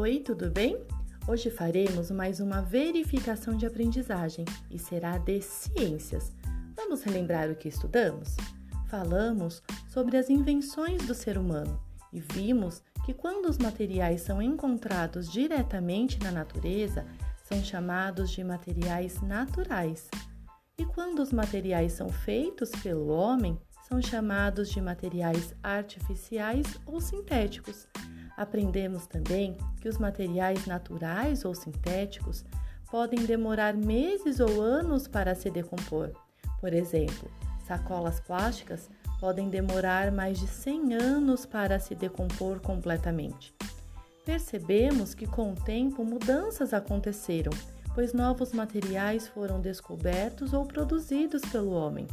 Oi, tudo bem? Hoje faremos mais uma verificação de aprendizagem e será de ciências. Vamos relembrar o que estudamos? Falamos sobre as invenções do ser humano e vimos que quando os materiais são encontrados diretamente na natureza, são chamados de materiais naturais. E quando os materiais são feitos pelo homem, são chamados de materiais artificiais ou sintéticos. Aprendemos também que os materiais naturais ou sintéticos podem demorar meses ou anos para se decompor. Por exemplo, sacolas plásticas podem demorar mais de 100 anos para se decompor completamente. Percebemos que com o tempo mudanças aconteceram, pois novos materiais foram descobertos ou produzidos pelo homem.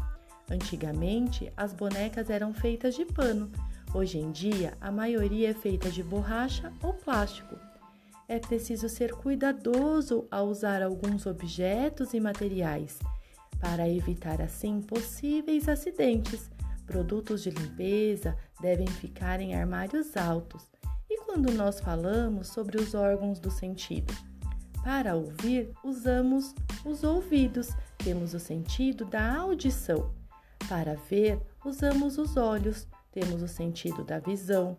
Antigamente, as bonecas eram feitas de pano, Hoje em dia, a maioria é feita de borracha ou plástico. É preciso ser cuidadoso ao usar alguns objetos e materiais para evitar assim possíveis acidentes. Produtos de limpeza devem ficar em armários altos. E quando nós falamos sobre os órgãos do sentido? Para ouvir, usamos os ouvidos, temos o sentido da audição. Para ver, usamos os olhos, temos o sentido da visão.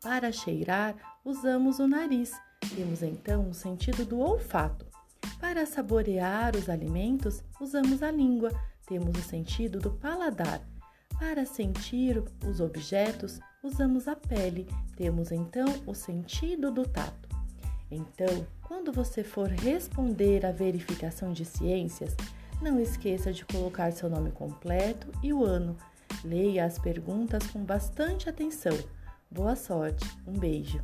Para cheirar, usamos o nariz, temos então o sentido do olfato. Para saborear os alimentos, usamos a língua, temos o sentido do paladar. Para sentir os objetos, usamos a pele, temos então o sentido do tato. Então, quando você for responder à verificação de ciências, não esqueça de colocar seu nome completo e o ano Leia as perguntas com bastante atenção. Boa sorte, um beijo.